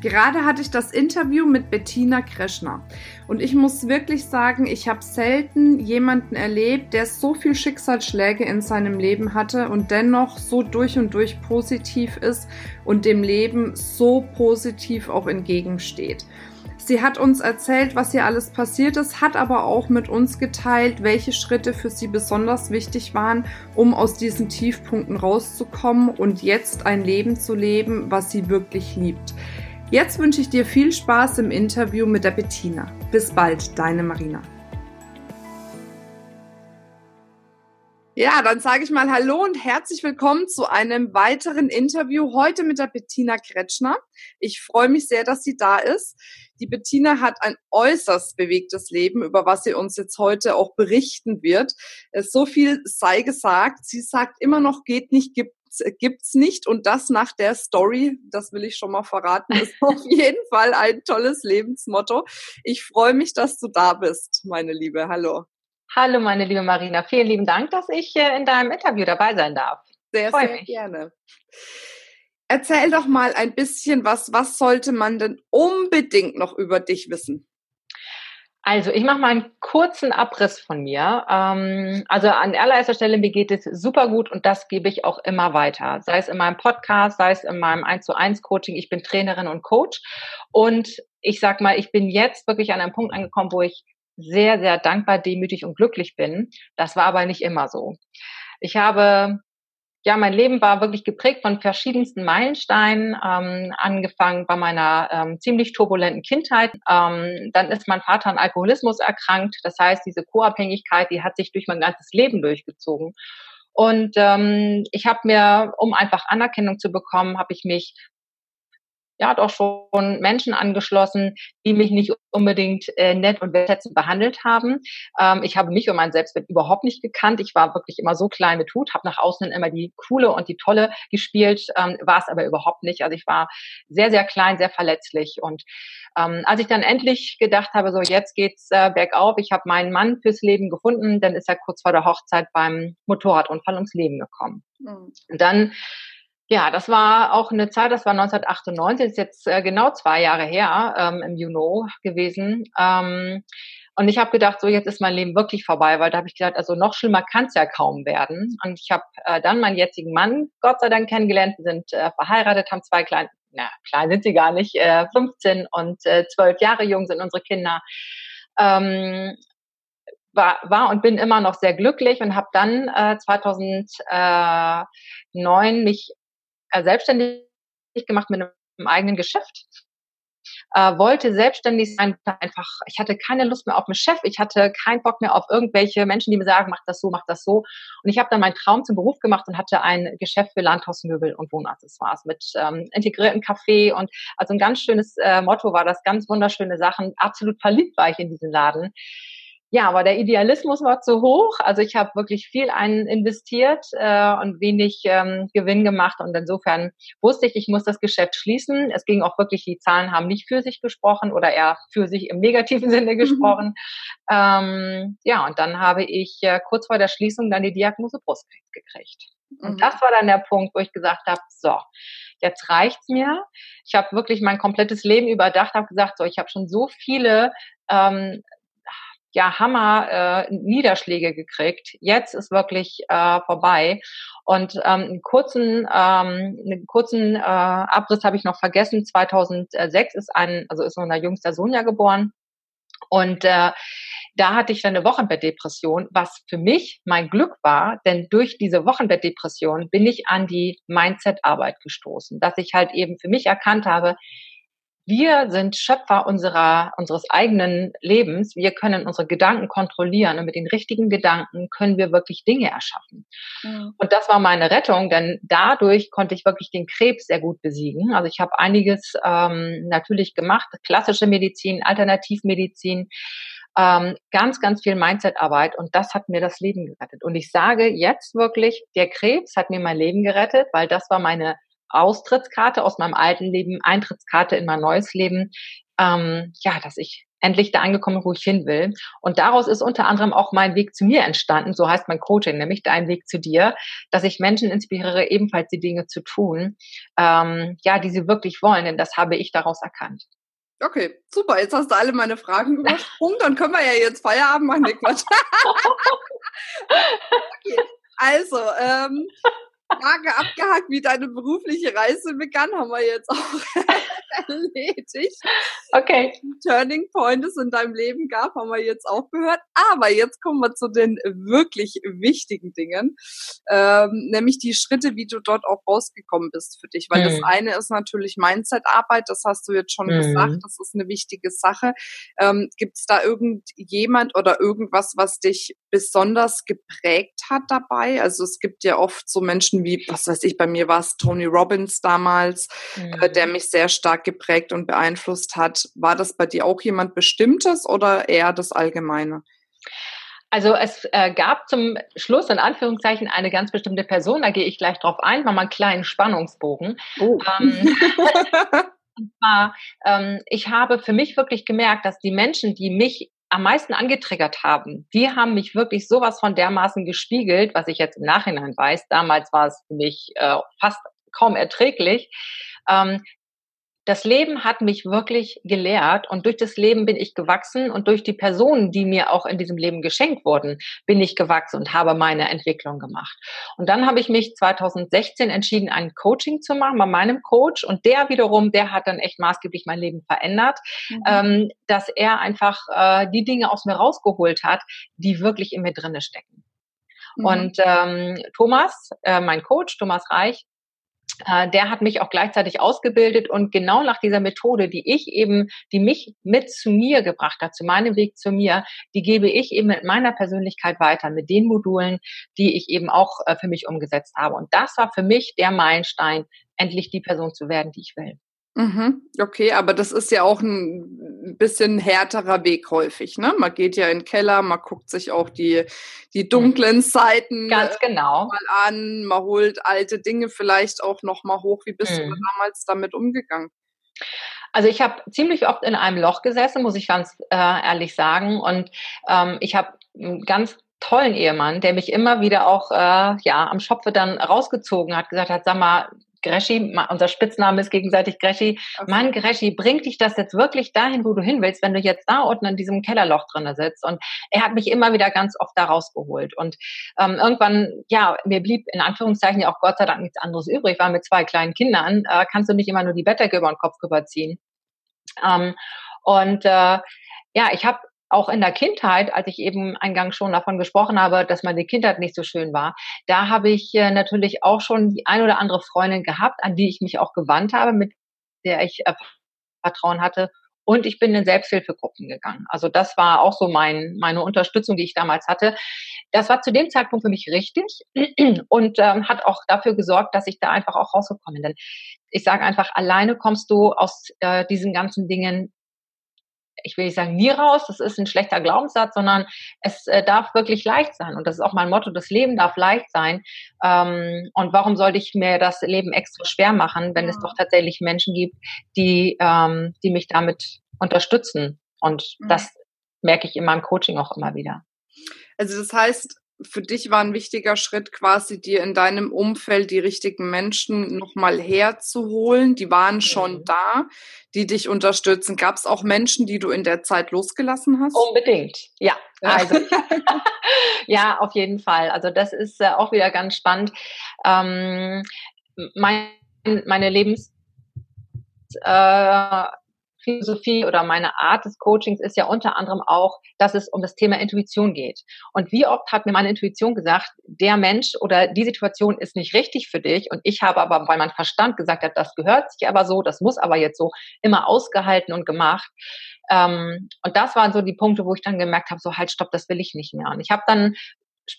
Gerade hatte ich das Interview mit Bettina Kreschner. Und ich muss wirklich sagen, ich habe selten jemanden erlebt, der so viel Schicksalsschläge in seinem Leben hatte und dennoch so durch und durch positiv ist und dem Leben so positiv auch entgegensteht. Sie hat uns erzählt, was ihr alles passiert ist, hat aber auch mit uns geteilt, welche Schritte für sie besonders wichtig waren, um aus diesen Tiefpunkten rauszukommen und jetzt ein Leben zu leben, was sie wirklich liebt. Jetzt wünsche ich dir viel Spaß im Interview mit der Bettina. Bis bald, deine Marina. Ja, dann sage ich mal Hallo und herzlich willkommen zu einem weiteren Interview heute mit der Bettina Kretschner. Ich freue mich sehr, dass sie da ist. Die Bettina hat ein äußerst bewegtes Leben, über was sie uns jetzt heute auch berichten wird. So viel sei gesagt. Sie sagt immer noch geht nicht, gibt gibt's nicht und das nach der Story, das will ich schon mal verraten, ist auf jeden Fall ein tolles Lebensmotto. Ich freue mich, dass du da bist, meine Liebe. Hallo. Hallo, meine liebe Marina. Vielen lieben Dank, dass ich äh, in deinem Interview dabei sein darf. Sehr, sehr mich. gerne. Erzähl doch mal ein bisschen was, was sollte man denn unbedingt noch über dich wissen? Also ich mache mal einen kurzen Abriss von mir. Ähm, also an allererster Stelle, mir geht es super gut und das gebe ich auch immer weiter. Sei es in meinem Podcast, sei es in meinem 1 zu 1 Coaching. Ich bin Trainerin und Coach. Und ich sag mal, ich bin jetzt wirklich an einem Punkt angekommen, wo ich sehr, sehr dankbar, demütig und glücklich bin. Das war aber nicht immer so. Ich habe ja, mein Leben war wirklich geprägt von verschiedensten Meilensteinen, ähm, angefangen bei meiner ähm, ziemlich turbulenten Kindheit. Ähm, dann ist mein Vater an Alkoholismus erkrankt. Das heißt, diese Co-Abhängigkeit, die hat sich durch mein ganzes Leben durchgezogen. Und ähm, ich habe mir, um einfach Anerkennung zu bekommen, habe ich mich ja doch schon Menschen angeschlossen, die mich nicht unbedingt äh, nett und wertschätzend behandelt haben. Ähm, ich habe mich und mein Selbstwert überhaupt nicht gekannt. Ich war wirklich immer so klein mit Hut, habe nach außen immer die coole und die tolle gespielt, ähm, war es aber überhaupt nicht. Also ich war sehr, sehr klein, sehr verletzlich. Und ähm, als ich dann endlich gedacht habe, so jetzt geht's äh, bergauf, ich habe meinen Mann fürs Leben gefunden, dann ist er kurz vor der Hochzeit beim Motorradunfall ums Leben gekommen. Mhm. Und dann ja, das war auch eine Zeit, das war 1998, das ist jetzt äh, genau zwei Jahre her, ähm, im Juno gewesen. Ähm, und ich habe gedacht, so jetzt ist mein Leben wirklich vorbei, weil da habe ich gedacht, also noch schlimmer kann es ja kaum werden. Und ich habe äh, dann meinen jetzigen Mann, Gott sei Dank, kennengelernt. Wir sind äh, verheiratet, haben zwei kleine, na, klein sind sie gar nicht, äh, 15 und äh, 12 Jahre jung sind unsere Kinder. Ähm, war, war und bin immer noch sehr glücklich und habe dann äh, 2009 mich selbstständig gemacht mit einem eigenen Geschäft. Äh, wollte selbstständig sein, einfach, ich hatte keine Lust mehr auf einen Chef, ich hatte keinen Bock mehr auf irgendwelche Menschen, die mir sagen, mach das so, mach das so. Und ich habe dann meinen Traum zum Beruf gemacht und hatte ein Geschäft für Landhausmöbel und Wohnaccessoires mit ähm, integrierten Café und also ein ganz schönes äh, Motto war das, ganz wunderschöne Sachen. Absolut verliebt war ich in diesen Laden. Ja, aber der Idealismus war zu hoch. Also ich habe wirklich viel ein investiert äh, und wenig ähm, Gewinn gemacht. Und insofern wusste ich, ich muss das Geschäft schließen. Es ging auch wirklich, die Zahlen haben nicht für sich gesprochen oder eher für sich im negativen Sinne mhm. gesprochen. Mhm. Ähm, ja, und dann habe ich äh, kurz vor der Schließung dann die Diagnose Brustkrebs gekriegt. Und mhm. das war dann der Punkt, wo ich gesagt habe, so, jetzt reicht's mir. Ich habe wirklich mein komplettes Leben überdacht, habe gesagt, so, ich habe schon so viele ähm, ja Hammer äh, Niederschläge gekriegt. Jetzt ist wirklich äh, vorbei. Und ähm, einen kurzen, ähm, einen kurzen äh, Abriss habe ich noch vergessen. 2006 ist ein, also ist unser jüngster Sohn ja geboren. Und äh, da hatte ich dann eine Wochenbettdepression, was für mich mein Glück war, denn durch diese Wochenbettdepression bin ich an die Mindset-Arbeit gestoßen, dass ich halt eben für mich erkannt habe, wir sind Schöpfer unserer, unseres eigenen Lebens. Wir können unsere Gedanken kontrollieren und mit den richtigen Gedanken können wir wirklich Dinge erschaffen. Mhm. Und das war meine Rettung, denn dadurch konnte ich wirklich den Krebs sehr gut besiegen. Also ich habe einiges ähm, natürlich gemacht, klassische Medizin, Alternativmedizin, ähm, ganz, ganz viel Mindset-Arbeit und das hat mir das Leben gerettet. Und ich sage jetzt wirklich, der Krebs hat mir mein Leben gerettet, weil das war meine Austrittskarte aus meinem alten Leben, Eintrittskarte in mein neues Leben. Ähm, ja, dass ich endlich da angekommen, wo ich hin will. Und daraus ist unter anderem auch mein Weg zu mir entstanden. So heißt mein Coaching, nämlich dein Weg zu dir, dass ich Menschen inspiriere, ebenfalls die Dinge zu tun, ähm, ja, die sie wirklich wollen. Denn das habe ich daraus erkannt. Okay, super. Jetzt hast du alle meine Fragen übersprungen. Dann können wir ja jetzt Feierabend machen. Nee, Quatsch. okay. Also, ähm, Frage abgehakt, wie deine berufliche Reise begann, haben wir jetzt auch erledigt. Okay. Turning Point es in deinem Leben gab, haben wir jetzt auch gehört. Aber jetzt kommen wir zu den wirklich wichtigen Dingen, ähm, nämlich die Schritte, wie du dort auch rausgekommen bist für dich. Weil mhm. das eine ist natürlich Mindset-Arbeit, das hast du jetzt schon mhm. gesagt, das ist eine wichtige Sache. Ähm, Gibt es da irgendjemand oder irgendwas, was dich besonders geprägt hat dabei? Also es gibt ja oft so Menschen wie, was weiß ich, bei mir war es Tony Robbins damals, mhm. äh, der mhm. mich sehr stark geprägt und beeinflusst hat. War das bei dir auch jemand Bestimmtes oder eher das Allgemeine? Also es äh, gab zum Schluss in Anführungszeichen eine ganz bestimmte Person, da gehe ich gleich drauf ein, mal einen kleinen Spannungsbogen. Oh. Ähm, und zwar, ähm, ich habe für mich wirklich gemerkt, dass die Menschen, die mich am meisten angetriggert haben, die haben mich wirklich sowas von dermaßen gespiegelt, was ich jetzt im Nachhinein weiß. Damals war es für mich äh, fast kaum erträglich. Ähm, das Leben hat mich wirklich gelehrt und durch das Leben bin ich gewachsen und durch die Personen, die mir auch in diesem Leben geschenkt wurden, bin ich gewachsen und habe meine Entwicklung gemacht. Und dann habe ich mich 2016 entschieden, ein Coaching zu machen bei meinem Coach und der wiederum, der hat dann echt maßgeblich mein Leben verändert, mhm. ähm, dass er einfach äh, die Dinge aus mir rausgeholt hat, die wirklich in mir drinne stecken. Mhm. Und ähm, Thomas, äh, mein Coach, Thomas Reich, äh, der hat mich auch gleichzeitig ausgebildet und genau nach dieser Methode, die ich eben, die mich mit zu mir gebracht hat, zu meinem Weg zu mir, die gebe ich eben mit meiner Persönlichkeit weiter, mit den Modulen, die ich eben auch äh, für mich umgesetzt habe. Und das war für mich der Meilenstein, endlich die Person zu werden, die ich will. Mhm, okay, aber das ist ja auch ein bisschen härterer Weg häufig, ne? Man geht ja in den Keller, man guckt sich auch die, die dunklen Seiten Ganz genau. mal an, man holt alte Dinge vielleicht auch noch mal hoch. Wie bist mhm. du damals damit umgegangen? Also ich habe ziemlich oft in einem Loch gesessen, muss ich ganz äh, ehrlich sagen. Und ähm, ich habe einen ganz tollen Ehemann, der mich immer wieder auch äh, ja am Schopfe dann rausgezogen hat, gesagt hat, sag mal, Greschi, unser Spitzname ist gegenseitig Greschi. Okay. Mann, Greschi, bringt dich das jetzt wirklich dahin, wo du hin willst, wenn du jetzt da unten in diesem Kellerloch drinne sitzt? Und er hat mich immer wieder ganz oft da rausgeholt. Und ähm, irgendwann, ja, mir blieb in Anführungszeichen ja auch Gott sei Dank nichts anderes übrig, weil mit zwei kleinen Kindern äh, kannst du nicht immer nur die Bettdecke über den Kopf rüberziehen. Ähm, und äh, ja, ich habe auch in der Kindheit, als ich eben eingangs schon davon gesprochen habe, dass meine Kindheit nicht so schön war, da habe ich äh, natürlich auch schon die ein oder andere Freundin gehabt, an die ich mich auch gewandt habe, mit der ich äh, Vertrauen hatte. Und ich bin in Selbsthilfegruppen gegangen. Also das war auch so mein, meine Unterstützung, die ich damals hatte. Das war zu dem Zeitpunkt für mich richtig und ähm, hat auch dafür gesorgt, dass ich da einfach auch rausgekommen bin. Denn ich sage einfach, alleine kommst du aus äh, diesen ganzen Dingen ich will nicht sagen nie raus, das ist ein schlechter Glaubenssatz, sondern es äh, darf wirklich leicht sein. Und das ist auch mein Motto, das Leben darf leicht sein. Ähm, und warum sollte ich mir das Leben extra schwer machen, wenn ja. es doch tatsächlich Menschen gibt, die, ähm, die mich damit unterstützen? Und mhm. das merke ich in meinem Coaching auch immer wieder. Also das heißt, für dich war ein wichtiger Schritt quasi, dir in deinem Umfeld die richtigen Menschen nochmal herzuholen. Die waren schon mhm. da, die dich unterstützen. Gab es auch Menschen, die du in der Zeit losgelassen hast? Unbedingt, ja. Also, ja, auf jeden Fall. Also das ist äh, auch wieder ganz spannend. Ähm, mein, meine Lebens äh, Philosophie oder meine Art des Coachings ist ja unter anderem auch, dass es um das Thema Intuition geht. Und wie oft hat mir meine Intuition gesagt, der Mensch oder die Situation ist nicht richtig für dich. Und ich habe aber, weil mein Verstand gesagt hat, das gehört sich aber so, das muss aber jetzt so, immer ausgehalten und gemacht. Ähm, und das waren so die Punkte, wo ich dann gemerkt habe, so halt, stopp, das will ich nicht mehr. Und ich habe dann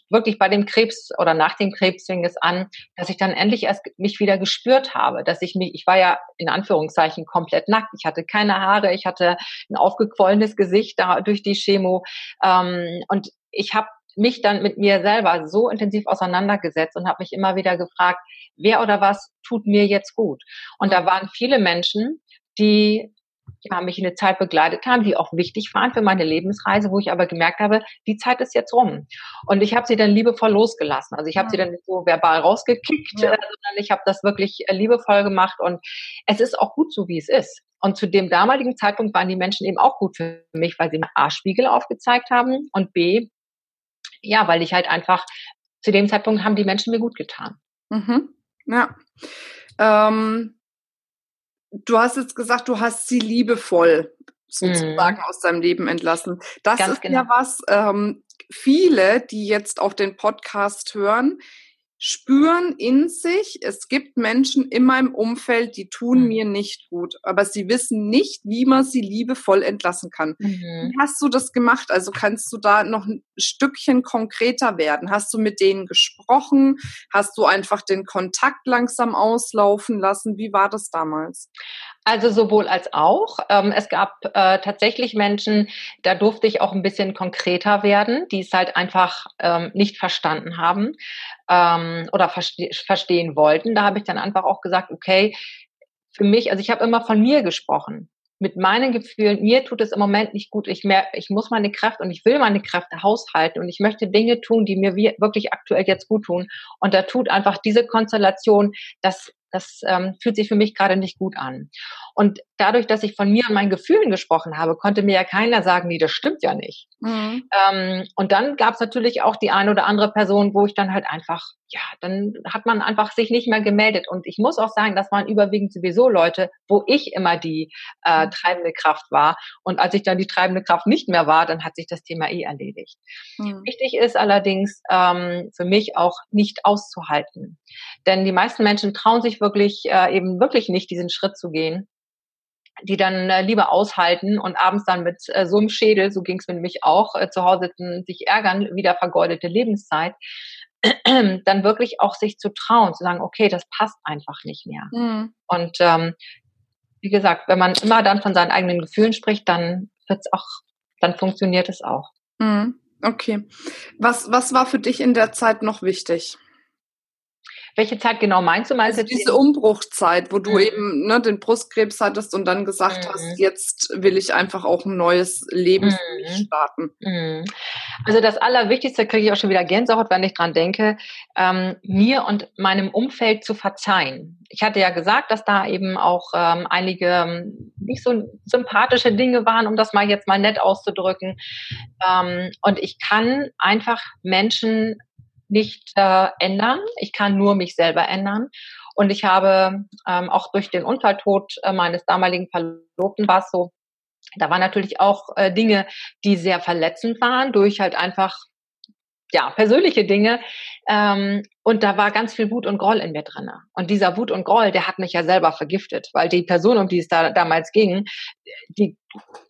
wirklich bei dem Krebs oder nach dem Krebs fing es an, dass ich dann endlich erst mich wieder gespürt habe, dass ich mich, ich war ja in Anführungszeichen komplett nackt. Ich hatte keine Haare, ich hatte ein aufgequollenes Gesicht da durch die Chemo ähm, und ich habe mich dann mit mir selber so intensiv auseinandergesetzt und habe mich immer wieder gefragt, wer oder was tut mir jetzt gut? Und da waren viele Menschen, die ja, mich in eine Zeit begleitet haben, die auch wichtig waren für meine Lebensreise, wo ich aber gemerkt habe, die Zeit ist jetzt rum. Und ich habe sie dann liebevoll losgelassen. Also ich habe ja. sie dann nicht so verbal rausgekickt, ja. sondern ich habe das wirklich äh, liebevoll gemacht. Und es ist auch gut so, wie es ist. Und zu dem damaligen Zeitpunkt waren die Menschen eben auch gut für mich, weil sie mir A, Spiegel aufgezeigt haben und B, ja, weil ich halt einfach zu dem Zeitpunkt haben die Menschen mir gut getan. Mhm. Ja. Ähm, du hast jetzt gesagt, du hast sie liebevoll sozusagen mhm. aus deinem Leben entlassen. Das Ganz ist genau. ja was, ähm, viele, die jetzt auf den Podcast hören, spüren in sich, es gibt Menschen in meinem Umfeld, die tun mhm. mir nicht gut, aber sie wissen nicht, wie man sie liebevoll entlassen kann. Mhm. Wie hast du das gemacht? Also kannst du da noch ein Stückchen konkreter werden? Hast du mit denen gesprochen? Hast du einfach den Kontakt langsam auslaufen lassen? Wie war das damals? Also sowohl als auch. Ähm, es gab äh, tatsächlich Menschen, da durfte ich auch ein bisschen konkreter werden, die es halt einfach ähm, nicht verstanden haben ähm, oder verste verstehen wollten. Da habe ich dann einfach auch gesagt, okay, für mich, also ich habe immer von mir gesprochen mit meinen Gefühlen, mir tut es im Moment nicht gut, ich, mehr, ich muss meine Kräfte und ich will meine Kräfte haushalten und ich möchte Dinge tun, die mir wirklich aktuell jetzt gut tun. Und da tut einfach diese Konstellation, dass das ähm, fühlt sich für mich gerade nicht gut an. Und dadurch, dass ich von mir und meinen Gefühlen gesprochen habe, konnte mir ja keiner sagen, nee, das stimmt ja nicht. Mhm. Ähm, und dann gab es natürlich auch die eine oder andere Person, wo ich dann halt einfach, ja, dann hat man einfach sich nicht mehr gemeldet. Und ich muss auch sagen, das waren überwiegend sowieso Leute, wo ich immer die äh, mhm. treibende Kraft war. Und als ich dann die treibende Kraft nicht mehr war, dann hat sich das Thema eh erledigt. Mhm. Wichtig ist allerdings ähm, für mich auch nicht auszuhalten. Denn die meisten Menschen trauen sich wirklich äh, eben wirklich nicht, diesen Schritt zu gehen die dann äh, lieber aushalten und abends dann mit äh, so einem Schädel, so ging es mir nämlich auch, äh, zu Hause sich ärgern, wieder vergeudete Lebenszeit, dann wirklich auch sich zu trauen, zu sagen, okay, das passt einfach nicht mehr. Mhm. Und ähm, wie gesagt, wenn man immer dann von seinen eigenen Gefühlen spricht, dann wird's auch, dann funktioniert es auch. Mhm. Okay. Was, was war für dich in der Zeit noch wichtig? Welche Zeit genau meinst du? Meinst also diese Umbruchzeit, wo du mhm. eben ne, den Brustkrebs hattest und dann gesagt mhm. hast, jetzt will ich einfach auch ein neues Leben mhm. starten. Mhm. Also das Allerwichtigste kriege ich auch schon wieder Gänsehaut, wenn ich dran denke, ähm, mir und meinem Umfeld zu verzeihen. Ich hatte ja gesagt, dass da eben auch ähm, einige ähm, nicht so sympathische Dinge waren, um das mal jetzt mal nett auszudrücken. Ähm, und ich kann einfach Menschen nicht äh, ändern. Ich kann nur mich selber ändern. Und ich habe ähm, auch durch den Unfalltod äh, meines damaligen Verlobten war es so, da waren natürlich auch äh, Dinge, die sehr verletzend waren, durch halt einfach ja, persönliche Dinge. Ähm, und da war ganz viel Wut und Groll in mir drinne. Und dieser Wut und Groll, der hat mich ja selber vergiftet, weil die Person, um die es da damals ging, die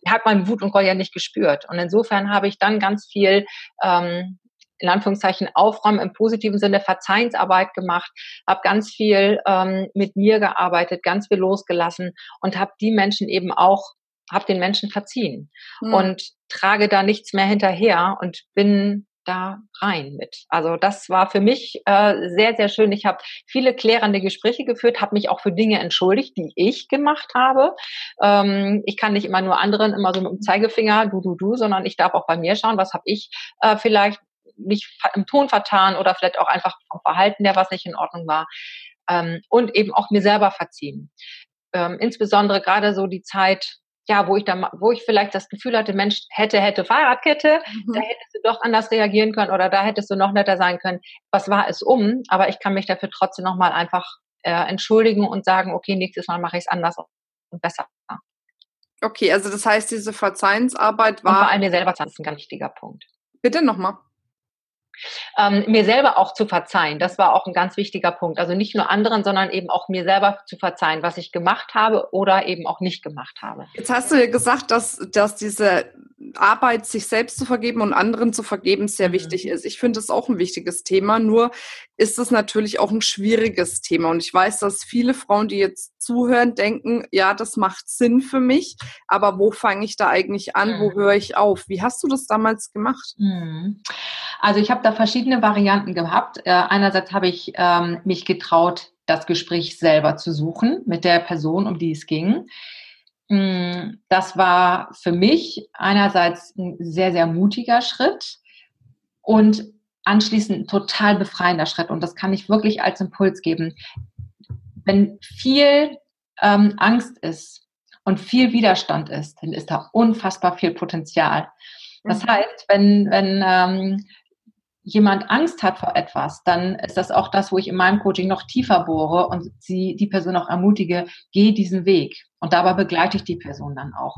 hat mein Wut und Groll ja nicht gespürt. Und insofern habe ich dann ganz viel ähm, in Anführungszeichen Aufräumen im positiven Sinne Verzeihensarbeit gemacht, habe ganz viel ähm, mit mir gearbeitet, ganz viel losgelassen und habe die Menschen eben auch, habe den Menschen verziehen mhm. und trage da nichts mehr hinterher und bin da rein mit. Also das war für mich äh, sehr, sehr schön. Ich habe viele klärende Gespräche geführt, habe mich auch für Dinge entschuldigt, die ich gemacht habe. Ähm, ich kann nicht immer nur anderen immer so mit dem Zeigefinger, du, du, du, sondern ich darf auch bei mir schauen, was habe ich äh, vielleicht mich im Ton vertan oder vielleicht auch einfach vom Verhalten der was nicht in Ordnung war. Ähm, und eben auch mir selber verziehen. Ähm, insbesondere gerade so die Zeit, ja, wo ich da, wo ich vielleicht das Gefühl hatte, Mensch, hätte, hätte Fahrradkette, mhm. da hättest du doch anders reagieren können oder da hättest du noch netter sein können. Was war es um? Aber ich kann mich dafür trotzdem nochmal einfach äh, entschuldigen und sagen, okay, nächstes Mal mache ich es anders und besser. Okay, also das heißt, diese Verzeihensarbeit war. Und vor allem mir selber, das ist ein ganz wichtiger Punkt. Bitte nochmal ähm, mir selber auch zu verzeihen. Das war auch ein ganz wichtiger Punkt. Also nicht nur anderen, sondern eben auch mir selber zu verzeihen, was ich gemacht habe oder eben auch nicht gemacht habe. Jetzt hast du ja gesagt, dass, dass diese Arbeit, sich selbst zu vergeben und anderen zu vergeben, sehr mhm. wichtig ist. Ich finde es auch ein wichtiges Thema, nur ist es natürlich auch ein schwieriges Thema. Und ich weiß, dass viele Frauen, die jetzt zuhören, denken, ja, das macht Sinn für mich, aber wo fange ich da eigentlich an, mhm. wo höre ich auf? Wie hast du das damals gemacht? Mhm. Also ich habe da verschiedene Varianten gehabt. Äh, einerseits habe ich ähm, mich getraut, das Gespräch selber zu suchen mit der Person, um die es ging. Mm, das war für mich einerseits ein sehr, sehr mutiger Schritt und anschließend ein total befreiender Schritt. Und das kann ich wirklich als Impuls geben. Wenn viel ähm, Angst ist und viel Widerstand ist, dann ist da unfassbar viel Potenzial. Das mhm. heißt, wenn, wenn ähm, jemand Angst hat vor etwas, dann ist das auch das, wo ich in meinem Coaching noch tiefer bohre und sie, die Person auch ermutige, geh diesen Weg. Und dabei begleite ich die Person dann auch.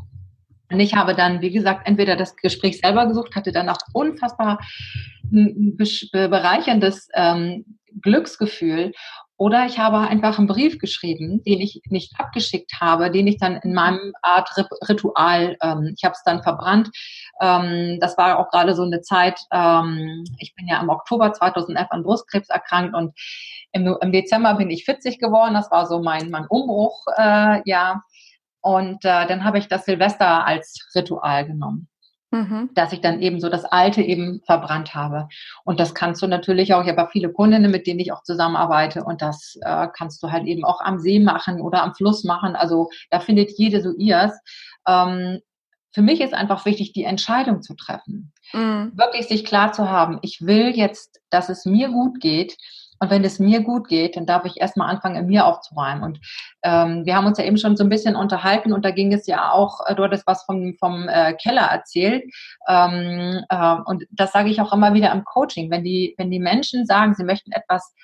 Und ich habe dann, wie gesagt, entweder das Gespräch selber gesucht, hatte dann auch unfassbar ein bereicherndes ähm, Glücksgefühl oder ich habe einfach einen Brief geschrieben, den ich nicht abgeschickt habe, den ich dann in meinem Art Ritual, ähm, ich habe es dann verbrannt. Ähm, das war auch gerade so eine Zeit, ähm, ich bin ja im Oktober 2011 an Brustkrebs erkrankt und im, im Dezember bin ich 40 geworden. Das war so mein, mein Umbruch, äh, ja. Und äh, dann habe ich das Silvester als Ritual genommen mhm. dass ich dann eben so das Alte eben verbrannt habe. Und das kannst du natürlich auch, ich habe viele Kundinnen, mit denen ich auch zusammenarbeite und das äh, kannst du halt eben auch am See machen oder am Fluss machen. Also da findet jede so ihrs. Ähm, für mich ist einfach wichtig, die Entscheidung zu treffen. Mhm. Wirklich sich klar zu haben, ich will jetzt, dass es mir gut geht und wenn es mir gut geht, dann darf ich erstmal anfangen, in mir aufzuräumen. Und ähm, wir haben uns ja eben schon so ein bisschen unterhalten und da ging es ja auch, äh, du hattest was vom, vom äh, Keller erzählt. Ähm, äh, und das sage ich auch immer wieder im Coaching. Wenn die, wenn die Menschen sagen, sie möchten etwas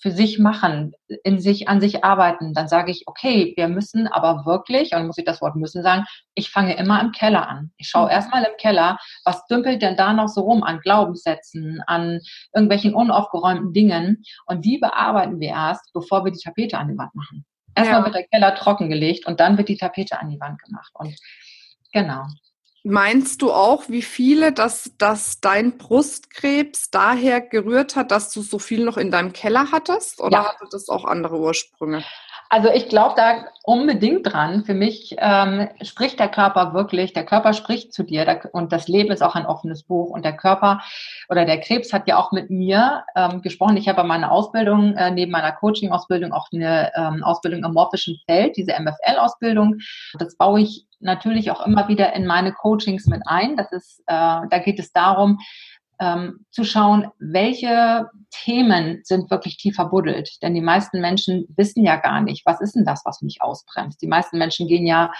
für sich machen, in sich, an sich arbeiten, dann sage ich, okay, wir müssen aber wirklich, und muss ich das Wort müssen sagen, ich fange immer im Keller an. Ich schaue mhm. erstmal im Keller, was dümpelt denn da noch so rum an Glaubenssätzen, an irgendwelchen unaufgeräumten Dingen und die bearbeiten wir erst, bevor wir die Tapete an die Wand machen. Erstmal ja. wird der Keller trockengelegt und dann wird die Tapete an die Wand gemacht. Und genau. Meinst du auch, wie viele, dass, dass dein Brustkrebs daher gerührt hat, dass du so viel noch in deinem Keller hattest? Oder ja. hatte das auch andere Ursprünge? Also ich glaube da unbedingt dran. Für mich ähm, spricht der Körper wirklich, der Körper spricht zu dir der, und das Leben ist auch ein offenes Buch und der Körper oder der Krebs hat ja auch mit mir ähm, gesprochen. Ich habe meine Ausbildung, äh, neben meiner Coaching-Ausbildung auch eine ähm, Ausbildung im morphischen Feld, diese MFL-Ausbildung. Das baue ich natürlich auch immer wieder in meine Coachings mit ein. Das ist, äh, da geht es darum, ähm, zu schauen, welche Themen sind wirklich tief verbuddelt. Denn die meisten Menschen wissen ja gar nicht, was ist denn das, was mich ausbremst. Die meisten Menschen gehen ja,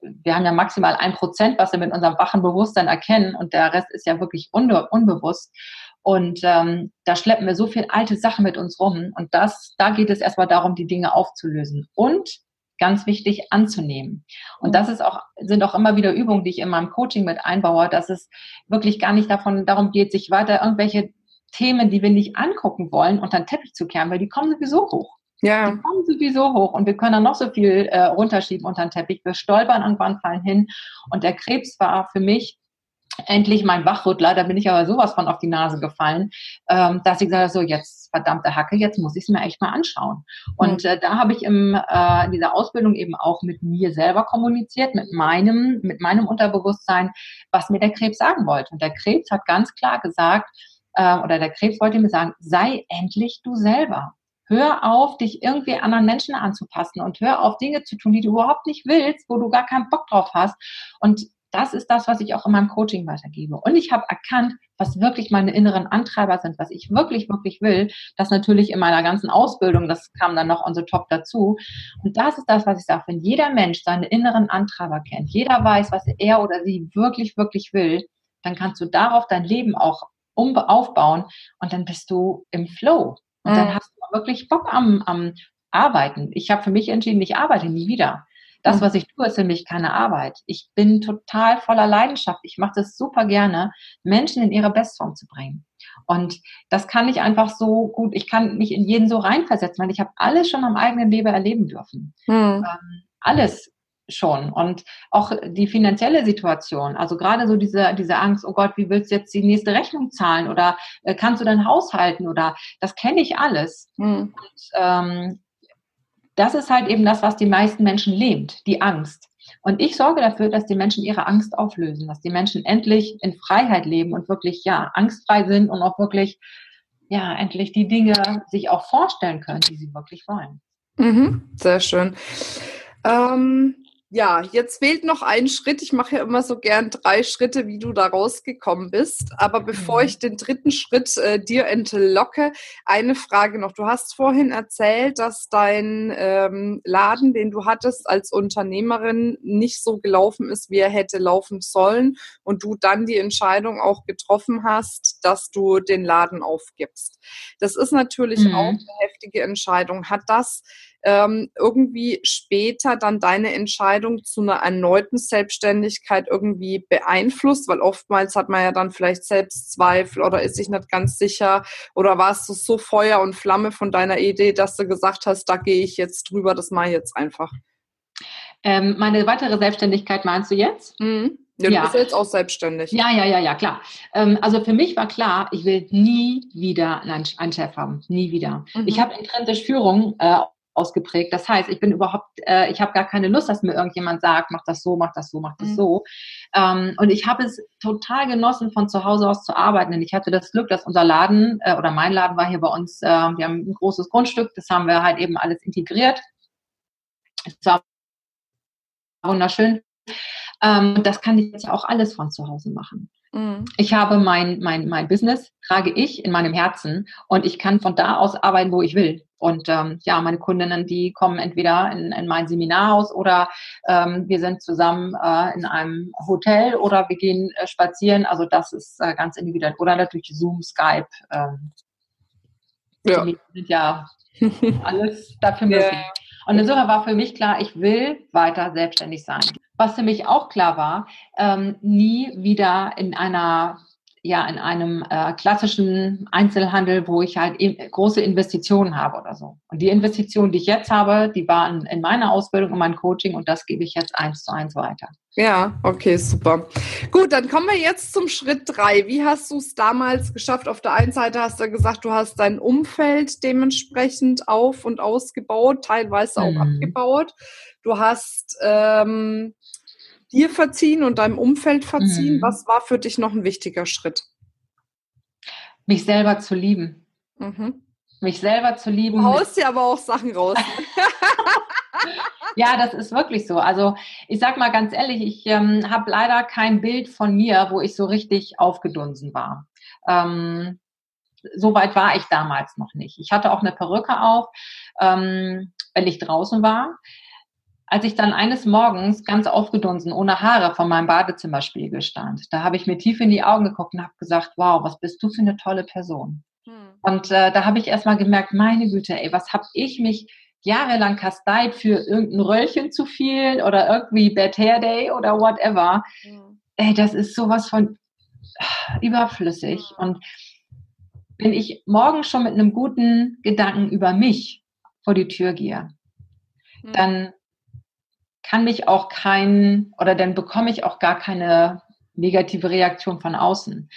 wir haben ja maximal ein Prozent, was wir mit unserem wachen Bewusstsein erkennen und der Rest ist ja wirklich unbe unbewusst. Und ähm, da schleppen wir so viel alte Sachen mit uns rum. Und das, da geht es erstmal darum, die Dinge aufzulösen. Und ganz wichtig anzunehmen. Und das ist auch, sind auch immer wieder Übungen, die ich in meinem Coaching mit einbaue, dass es wirklich gar nicht davon, darum geht, sich weiter irgendwelche Themen, die wir nicht angucken wollen, unter den Teppich zu kehren, weil die kommen sowieso hoch. Ja. Die kommen sowieso hoch und wir können dann noch so viel äh, runterschieben unter den Teppich. Wir stolpern irgendwann, fallen hin. Und der Krebs war für mich endlich mein Wachrüttler, da bin ich aber sowas von auf die Nase gefallen, ähm, dass ich gesagt habe, so jetzt verdammte Hacke, jetzt muss ich es mir echt mal anschauen. Und äh, da habe ich im, äh, in dieser Ausbildung eben auch mit mir selber kommuniziert, mit meinem, mit meinem Unterbewusstsein, was mir der Krebs sagen wollte. Und der Krebs hat ganz klar gesagt, äh, oder der Krebs wollte mir sagen, sei endlich du selber. Hör auf, dich irgendwie anderen Menschen anzupassen und hör auf, Dinge zu tun, die du überhaupt nicht willst, wo du gar keinen Bock drauf hast. Und das ist das, was ich auch in meinem Coaching weitergebe. Und ich habe erkannt, was wirklich meine inneren Antreiber sind, was ich wirklich, wirklich will. Das natürlich in meiner ganzen Ausbildung, das kam dann noch on the top dazu. Und das ist das, was ich sage. Wenn jeder Mensch seine inneren Antreiber kennt, jeder weiß, was er oder sie wirklich, wirklich will, dann kannst du darauf dein Leben auch aufbauen und dann bist du im Flow. Und mhm. dann hast du wirklich Bock am, am Arbeiten. Ich habe für mich entschieden, ich arbeite nie wieder. Das, was ich tue, ist für mich keine Arbeit. Ich bin total voller Leidenschaft. Ich mache das super gerne, Menschen in ihre Bestform zu bringen. Und das kann ich einfach so gut, ich kann mich in jeden so reinversetzen, weil ich habe alles schon am eigenen Leben erleben dürfen. Hm. Ähm, alles. schon. Und auch die finanzielle Situation, also gerade so diese, diese Angst, oh Gott, wie willst du jetzt die nächste Rechnung zahlen oder äh, kannst du dein Haus halten oder das kenne ich alles. Mhm. Und ähm, das ist halt eben das, was die meisten Menschen lähmt, die Angst. Und ich sorge dafür, dass die Menschen ihre Angst auflösen, dass die Menschen endlich in Freiheit leben und wirklich, ja, angstfrei sind und auch wirklich, ja, endlich die Dinge sich auch vorstellen können, die sie wirklich wollen. Mhm, sehr schön. Ähm, ja, jetzt fehlt noch ein Schritt. Ich mache ja immer so gern drei Schritte, wie du da rausgekommen bist. Aber bevor mhm. ich den dritten Schritt äh, dir entlocke, eine Frage noch. Du hast vorhin erzählt, dass dein ähm, Laden, den du hattest als Unternehmerin, nicht so gelaufen ist, wie er hätte laufen sollen. Und du dann die Entscheidung auch getroffen hast, dass du den Laden aufgibst. Das ist natürlich mhm. auch eine heftige Entscheidung. Hat das ähm, irgendwie später dann deine Entscheidung zu einer erneuten Selbstständigkeit irgendwie beeinflusst? Weil oftmals hat man ja dann vielleicht Selbstzweifel oder ist sich nicht ganz sicher oder warst du so Feuer und Flamme von deiner Idee, dass du gesagt hast, da gehe ich jetzt drüber, das mache ich jetzt einfach? Ähm, meine weitere Selbstständigkeit meinst du jetzt? Mhm. Ja, du ja. bist jetzt auch selbstständig. Ja, ja, ja, ja, klar. Ähm, also für mich war klar, ich will nie wieder einen, Chef haben. Nie wieder. Mhm. Ich habe intrinsisch Führung äh, ausgeprägt. Das heißt, ich bin überhaupt, äh, ich habe gar keine Lust, dass mir irgendjemand sagt, mach das so, mach das so, mach das mhm. so. Ähm, und ich habe es total genossen, von zu Hause aus zu arbeiten. Denn ich hatte das Glück, dass unser Laden äh, oder mein Laden war hier bei uns, äh, wir haben ein großes Grundstück, das haben wir halt eben alles integriert. Es war wunderschön. Ähm, das kann ich jetzt auch alles von zu Hause machen. Mhm. Ich habe mein, mein, mein Business, trage ich in meinem Herzen und ich kann von da aus arbeiten, wo ich will. Und ähm, ja, meine Kundinnen, die kommen entweder in, in mein Seminarhaus oder ähm, wir sind zusammen äh, in einem Hotel oder wir gehen äh, spazieren. Also das ist äh, ganz individuell. Oder natürlich Zoom, Skype. Ähm, ja. Ja alles dafür möglich. Yeah. Und insofern war für mich klar, ich will weiter selbstständig sein. Was für mich auch klar war, ähm, nie wieder in einer ja in einem äh, klassischen Einzelhandel, wo ich halt eben große Investitionen habe oder so. Und die Investitionen, die ich jetzt habe, die waren in meiner Ausbildung und mein Coaching und das gebe ich jetzt eins zu eins weiter. Ja, okay, super. Gut, dann kommen wir jetzt zum Schritt drei. Wie hast du es damals geschafft? Auf der einen Seite hast du gesagt, du hast dein Umfeld dementsprechend auf und ausgebaut, teilweise auch mhm. abgebaut. Du hast ähm, dir verziehen und deinem Umfeld verziehen? Mhm. Was war für dich noch ein wichtiger Schritt? Mich selber zu lieben. Mhm. Mich selber zu lieben. Du haust dir aber auch Sachen raus. ja, das ist wirklich so. Also ich sag mal ganz ehrlich, ich ähm, habe leider kein Bild von mir, wo ich so richtig aufgedunsen war. Ähm, so weit war ich damals noch nicht. Ich hatte auch eine Perücke auf, ähm, wenn ich draußen war. Als ich dann eines Morgens ganz aufgedunsen, ohne Haare vor meinem Badezimmerspiegel stand, da habe ich mir tief in die Augen geguckt und habe gesagt, wow, was bist du für eine tolle Person. Hm. Und äh, da habe ich erstmal gemerkt, meine Güte, ey, was habe ich mich jahrelang kasteit für irgendein Röllchen zu viel oder irgendwie Bad Hair Day oder whatever. Hm. Ey, das ist sowas von überflüssig. Hm. Und wenn ich morgen schon mit einem guten Gedanken über mich vor die Tür gehe, hm. dann kann mich auch kein oder dann bekomme ich auch gar keine negative Reaktion von außen.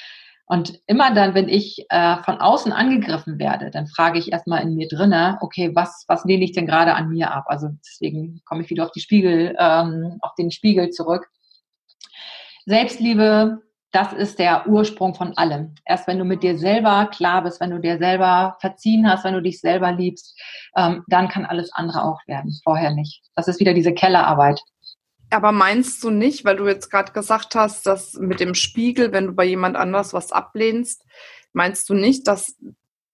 Und immer dann, wenn ich äh, von außen angegriffen werde, dann frage ich erstmal in mir drinne, okay, was, was lehne ich denn gerade an mir ab? Also deswegen komme ich wieder auf die Spiegel, ähm, auf den Spiegel zurück. Selbstliebe das ist der Ursprung von allem. Erst wenn du mit dir selber klar bist, wenn du dir selber verziehen hast, wenn du dich selber liebst, ähm, dann kann alles andere auch werden. Vorher nicht. Das ist wieder diese Kellerarbeit. Aber meinst du nicht, weil du jetzt gerade gesagt hast, dass mit dem Spiegel, wenn du bei jemand anders was ablehnst, meinst du nicht, dass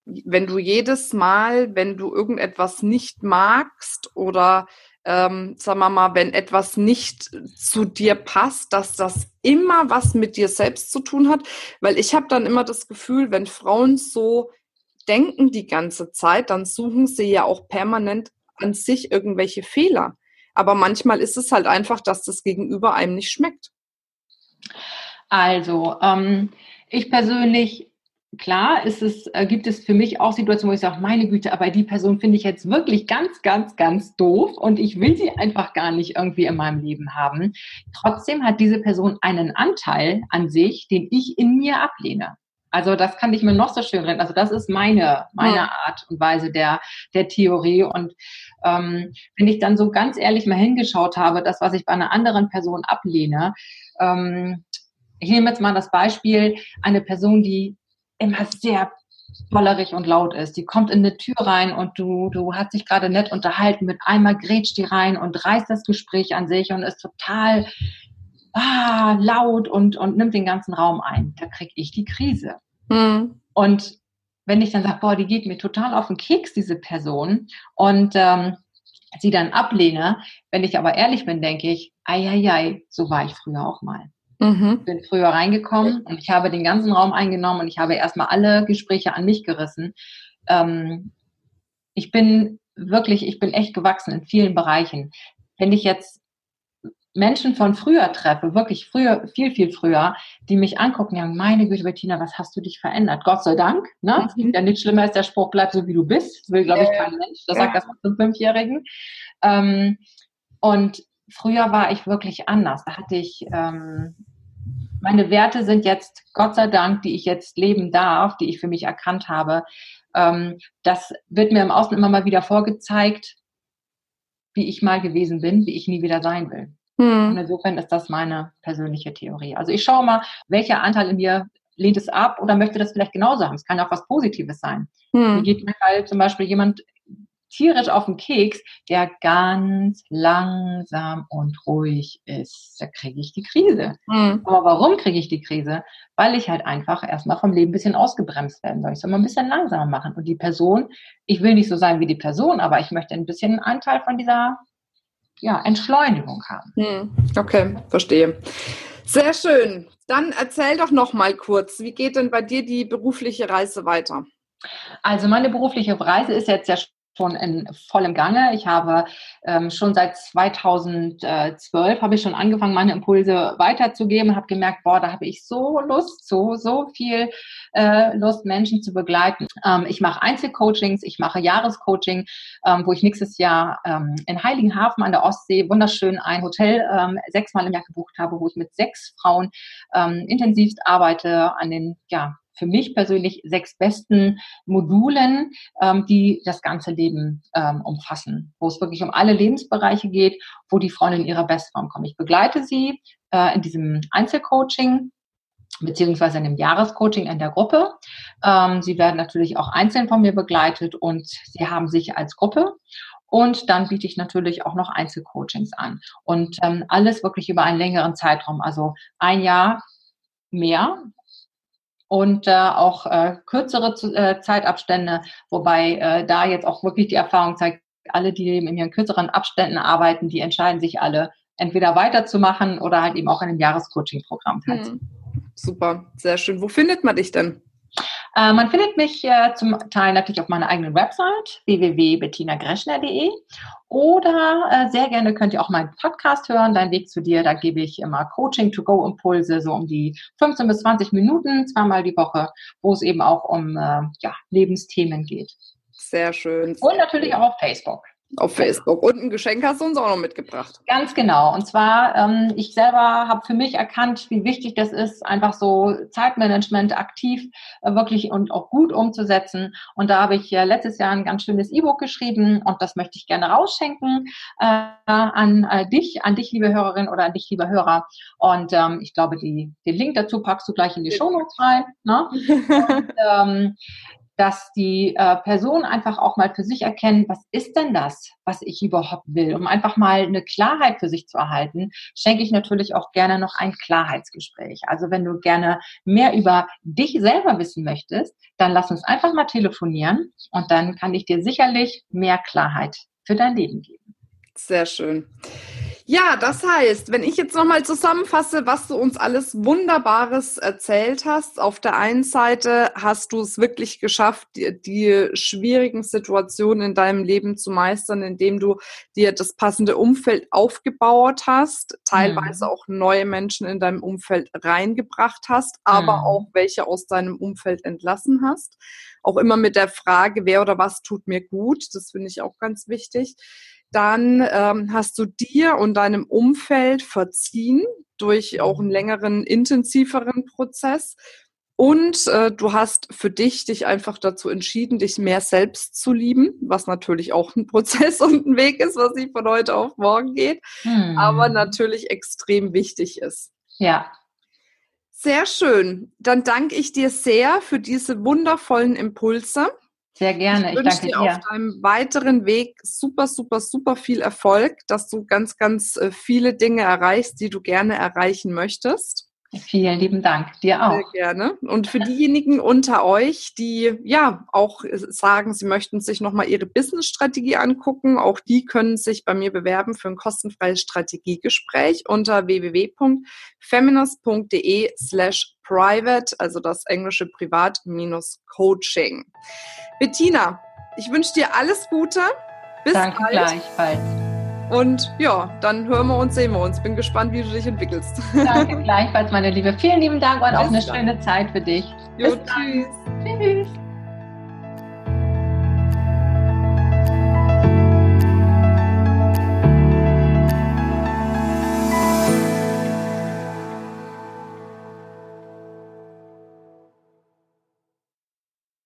wenn du jedes Mal, wenn du irgendetwas nicht magst oder ähm, sagen wir mal, wenn etwas nicht zu dir passt, dass das immer was mit dir selbst zu tun hat, weil ich habe dann immer das Gefühl, wenn Frauen so denken die ganze Zeit, dann suchen sie ja auch permanent an sich irgendwelche Fehler. Aber manchmal ist es halt einfach, dass das Gegenüber einem nicht schmeckt. Also, ähm, ich persönlich klar ist es, äh, gibt es für mich auch Situationen, wo ich sage, meine Güte, aber die Person finde ich jetzt wirklich ganz, ganz, ganz doof und ich will sie einfach gar nicht irgendwie in meinem Leben haben. Trotzdem hat diese Person einen Anteil an sich, den ich in mir ablehne. Also das kann ich mir noch so schön reden. Also das ist meine, meine ja. Art und Weise der, der Theorie. Und ähm, wenn ich dann so ganz ehrlich mal hingeschaut habe, das, was ich bei einer anderen Person ablehne, ähm, ich nehme jetzt mal das Beispiel, eine Person, die immer sehr bollerig und laut ist. Die kommt in eine Tür rein und du, du hast dich gerade nett unterhalten, mit einmal grätscht die rein und reißt das Gespräch an sich und ist total ah, laut und, und nimmt den ganzen Raum ein. Da kriege ich die Krise. Mhm. Und wenn ich dann sage, boah, die geht mir total auf den Keks, diese Person, und ähm, sie dann ablehne, wenn ich aber ehrlich bin, denke ich, ei, ei, ei, so war ich früher auch mal. Mhm. Bin früher reingekommen und ich habe den ganzen Raum eingenommen und ich habe erstmal alle Gespräche an mich gerissen. Ähm, ich bin wirklich, ich bin echt gewachsen in vielen Bereichen. Wenn ich jetzt Menschen von früher treffe, wirklich früher, viel, viel früher, die mich angucken, ja, meine Güte, Bettina, was hast du dich verändert? Gott sei Dank, ne? Mhm. Ja, nichts schlimmer ist, der Spruch, bleib so, wie du bist. Das will, glaube ich, kein Mensch. Das sagt das zum Fünfjährigen. Ähm, und früher war ich wirklich anders. Da hatte ich, ähm, meine Werte sind jetzt, Gott sei Dank, die ich jetzt leben darf, die ich für mich erkannt habe. Ähm, das wird mir im Außen immer mal wieder vorgezeigt, wie ich mal gewesen bin, wie ich nie wieder sein will. Hm. Und insofern ist das meine persönliche Theorie. Also ich schaue mal, welcher Anteil in mir lehnt es ab oder möchte das vielleicht genauso haben. Es kann auch was Positives sein. Hm. Wie geht mir halt zum Beispiel jemand tierisch auf den Keks, der ganz langsam und ruhig ist. Da kriege ich die Krise. Mhm. Aber warum kriege ich die Krise? Weil ich halt einfach erstmal vom Leben ein bisschen ausgebremst werden soll. Ich soll mal ein bisschen langsamer machen. Und die Person, ich will nicht so sein wie die Person, aber ich möchte ein bisschen einen Anteil von dieser ja, Entschleunigung haben. Hm, okay, verstehe. Sehr schön. Dann erzähl doch noch mal kurz, wie geht denn bei dir die berufliche Reise weiter? Also meine berufliche Reise ist jetzt ja schon in vollem Gange. Ich habe ähm, schon seit 2012 habe ich schon angefangen, meine Impulse weiterzugeben und habe gemerkt, boah, da habe ich so Lust, so so viel äh, Lust, Menschen zu begleiten. Ähm, ich mache Einzelcoachings, ich mache Jahrescoaching, ähm, wo ich nächstes Jahr ähm, in Heiligenhafen an der Ostsee wunderschön ein Hotel ähm, sechsmal im Jahr gebucht habe, wo ich mit sechs Frauen ähm, intensivst arbeite an den ja für mich persönlich sechs besten Modulen, ähm, die das ganze Leben ähm, umfassen, wo es wirklich um alle Lebensbereiche geht, wo die Frauen in ihrer Bestform kommen. Ich begleite sie äh, in diesem Einzelcoaching beziehungsweise in dem Jahrescoaching in der Gruppe. Ähm, sie werden natürlich auch einzeln von mir begleitet und sie haben sich als Gruppe. Und dann biete ich natürlich auch noch Einzelcoachings an. Und ähm, alles wirklich über einen längeren Zeitraum, also ein Jahr mehr und äh, auch äh, kürzere äh, Zeitabstände, wobei äh, da jetzt auch wirklich die Erfahrung zeigt, alle, die eben in ihren kürzeren Abständen arbeiten, die entscheiden sich alle, entweder weiterzumachen oder halt eben auch in einem Jahrescoaching-Programm teilzunehmen. Hm. Super, sehr schön. Wo findet man dich denn? Äh, man findet mich äh, zum Teil natürlich auf meiner eigenen Website www.bettinagreschner.de oder äh, sehr gerne könnt ihr auch meinen Podcast hören, Dein Weg zu dir. Da gebe ich immer Coaching-to-go-Impulse, so um die 15 bis 20 Minuten, zweimal die Woche, wo es eben auch um äh, ja, Lebensthemen geht. Sehr schön. Und natürlich auch auf Facebook auf Facebook. Und ein Geschenk hast du uns auch noch mitgebracht. Ganz genau. Und zwar, ähm, ich selber habe für mich erkannt, wie wichtig das ist, einfach so Zeitmanagement aktiv äh, wirklich und auch gut umzusetzen. Und da habe ich äh, letztes Jahr ein ganz schönes E-Book geschrieben und das möchte ich gerne rausschenken äh, an äh, dich, an dich, liebe Hörerin oder an dich, lieber Hörer. Und ähm, ich glaube, die, den Link dazu packst du gleich in die Show Notes rein. Ne? Und, ähm, dass die äh, Person einfach auch mal für sich erkennen, was ist denn das, was ich überhaupt will, um einfach mal eine Klarheit für sich zu erhalten, schenke ich natürlich auch gerne noch ein Klarheitsgespräch. Also wenn du gerne mehr über dich selber wissen möchtest, dann lass uns einfach mal telefonieren und dann kann ich dir sicherlich mehr Klarheit für dein Leben geben. Sehr schön. Ja, das heißt, wenn ich jetzt nochmal zusammenfasse, was du uns alles Wunderbares erzählt hast. Auf der einen Seite hast du es wirklich geschafft, die, die, schwierigen Situationen in deinem Leben zu meistern, indem du dir das passende Umfeld aufgebaut hast, teilweise mhm. auch neue Menschen in deinem Umfeld reingebracht hast, aber mhm. auch welche aus deinem Umfeld entlassen hast. Auch immer mit der Frage, wer oder was tut mir gut. Das finde ich auch ganz wichtig dann ähm, hast du dir und deinem Umfeld verziehen durch auch einen längeren, intensiveren Prozess. Und äh, du hast für dich dich einfach dazu entschieden, dich mehr selbst zu lieben, was natürlich auch ein Prozess und ein Weg ist, was nicht von heute auf morgen geht, hm. aber natürlich extrem wichtig ist. Ja. Sehr schön. Dann danke ich dir sehr für diese wundervollen Impulse. Sehr gerne. Ich, ich danke dir. auf deinem weiteren Weg super, super, super viel Erfolg, dass du ganz, ganz äh, viele Dinge erreichst, die du gerne erreichen möchtest. Vielen lieben Dank. Dir auch. Sehr gerne. Und für diejenigen unter euch, die ja auch sagen, sie möchten sich nochmal ihre Business-Strategie angucken, auch die können sich bei mir bewerben für ein kostenfreies Strategiegespräch unter www.feminist.de slash private, also das englische Privat minus Coaching. Bettina, ich wünsche dir alles Gute. Bis Danke bald. gleichfalls. Und ja, dann hören wir uns, sehen wir uns. Bin gespannt, wie du dich entwickelst. Danke gleichfalls, meine Liebe. Vielen lieben Dank und auch eine schöne Zeit für dich. Jo, tschüss. Tschüss.